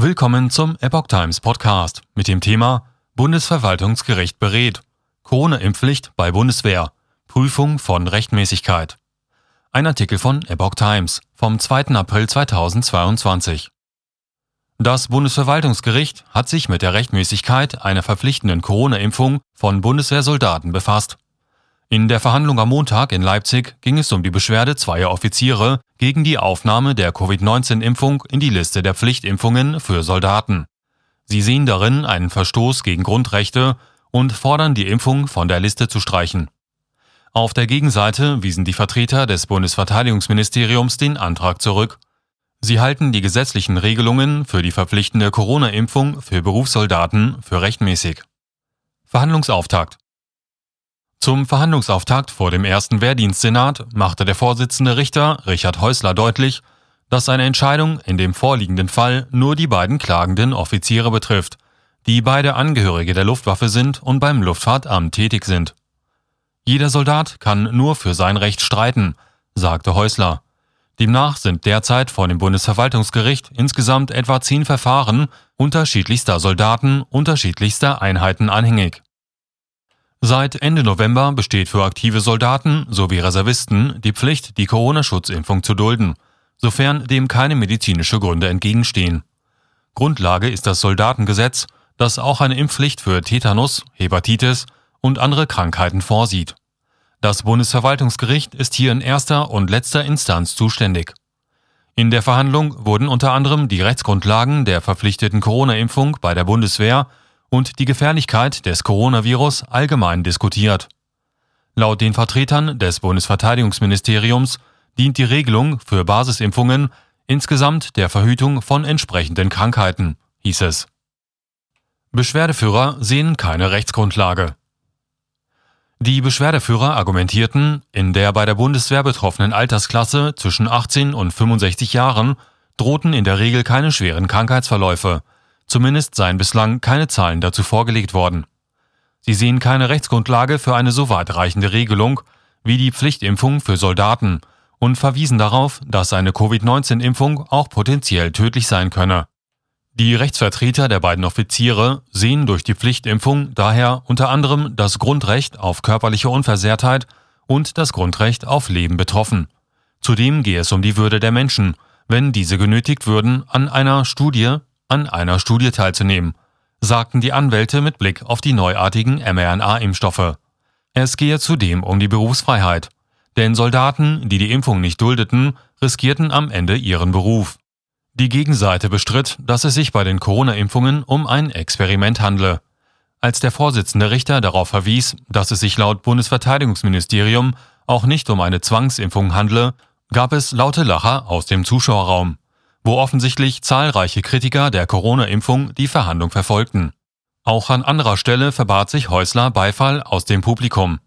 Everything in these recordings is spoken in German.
Willkommen zum Epoch Times Podcast mit dem Thema Bundesverwaltungsgericht berät. Corona-Impfpflicht bei Bundeswehr. Prüfung von Rechtmäßigkeit. Ein Artikel von Epoch Times vom 2. April 2022. Das Bundesverwaltungsgericht hat sich mit der Rechtmäßigkeit einer verpflichtenden Corona-Impfung von Bundeswehrsoldaten befasst. In der Verhandlung am Montag in Leipzig ging es um die Beschwerde zweier Offiziere gegen die Aufnahme der Covid-19-Impfung in die Liste der Pflichtimpfungen für Soldaten. Sie sehen darin einen Verstoß gegen Grundrechte und fordern die Impfung von der Liste zu streichen. Auf der Gegenseite wiesen die Vertreter des Bundesverteidigungsministeriums den Antrag zurück. Sie halten die gesetzlichen Regelungen für die verpflichtende Corona-Impfung für Berufssoldaten für rechtmäßig. Verhandlungsauftakt zum Verhandlungsauftakt vor dem ersten Wehrdienstsenat machte der Vorsitzende Richter Richard Häusler deutlich, dass eine Entscheidung in dem vorliegenden Fall nur die beiden klagenden Offiziere betrifft, die beide Angehörige der Luftwaffe sind und beim Luftfahrtamt tätig sind. Jeder Soldat kann nur für sein Recht streiten, sagte Häusler. Demnach sind derzeit vor dem Bundesverwaltungsgericht insgesamt etwa zehn Verfahren unterschiedlichster Soldaten unterschiedlichster Einheiten anhängig. Seit Ende November besteht für aktive Soldaten sowie Reservisten die Pflicht, die Corona-Schutzimpfung zu dulden, sofern dem keine medizinische Gründe entgegenstehen. Grundlage ist das Soldatengesetz, das auch eine Impfpflicht für Tetanus, Hepatitis und andere Krankheiten vorsieht. Das Bundesverwaltungsgericht ist hier in erster und letzter Instanz zuständig. In der Verhandlung wurden unter anderem die Rechtsgrundlagen der verpflichteten Corona-Impfung bei der Bundeswehr und die Gefährlichkeit des Coronavirus allgemein diskutiert. Laut den Vertretern des Bundesverteidigungsministeriums dient die Regelung für Basisimpfungen insgesamt der Verhütung von entsprechenden Krankheiten, hieß es. Beschwerdeführer sehen keine Rechtsgrundlage. Die Beschwerdeführer argumentierten, in der bei der Bundeswehr betroffenen Altersklasse zwischen 18 und 65 Jahren drohten in der Regel keine schweren Krankheitsverläufe, Zumindest seien bislang keine Zahlen dazu vorgelegt worden. Sie sehen keine Rechtsgrundlage für eine so weitreichende Regelung wie die Pflichtimpfung für Soldaten und verwiesen darauf, dass eine Covid-19-Impfung auch potenziell tödlich sein könne. Die Rechtsvertreter der beiden Offiziere sehen durch die Pflichtimpfung daher unter anderem das Grundrecht auf körperliche Unversehrtheit und das Grundrecht auf Leben betroffen. Zudem gehe es um die Würde der Menschen, wenn diese genötigt würden, an einer Studie an einer Studie teilzunehmen, sagten die Anwälte mit Blick auf die neuartigen mRNA-Impfstoffe. Es gehe zudem um die Berufsfreiheit, denn Soldaten, die die Impfung nicht duldeten, riskierten am Ende ihren Beruf. Die Gegenseite bestritt, dass es sich bei den Corona-Impfungen um ein Experiment handle. Als der Vorsitzende Richter darauf verwies, dass es sich laut Bundesverteidigungsministerium auch nicht um eine Zwangsimpfung handle, gab es laute Lacher aus dem Zuschauerraum wo offensichtlich zahlreiche Kritiker der Corona-Impfung die Verhandlung verfolgten. Auch an anderer Stelle verbat sich Häusler Beifall aus dem Publikum.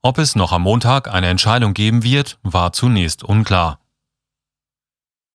Ob es noch am Montag eine Entscheidung geben wird, war zunächst unklar.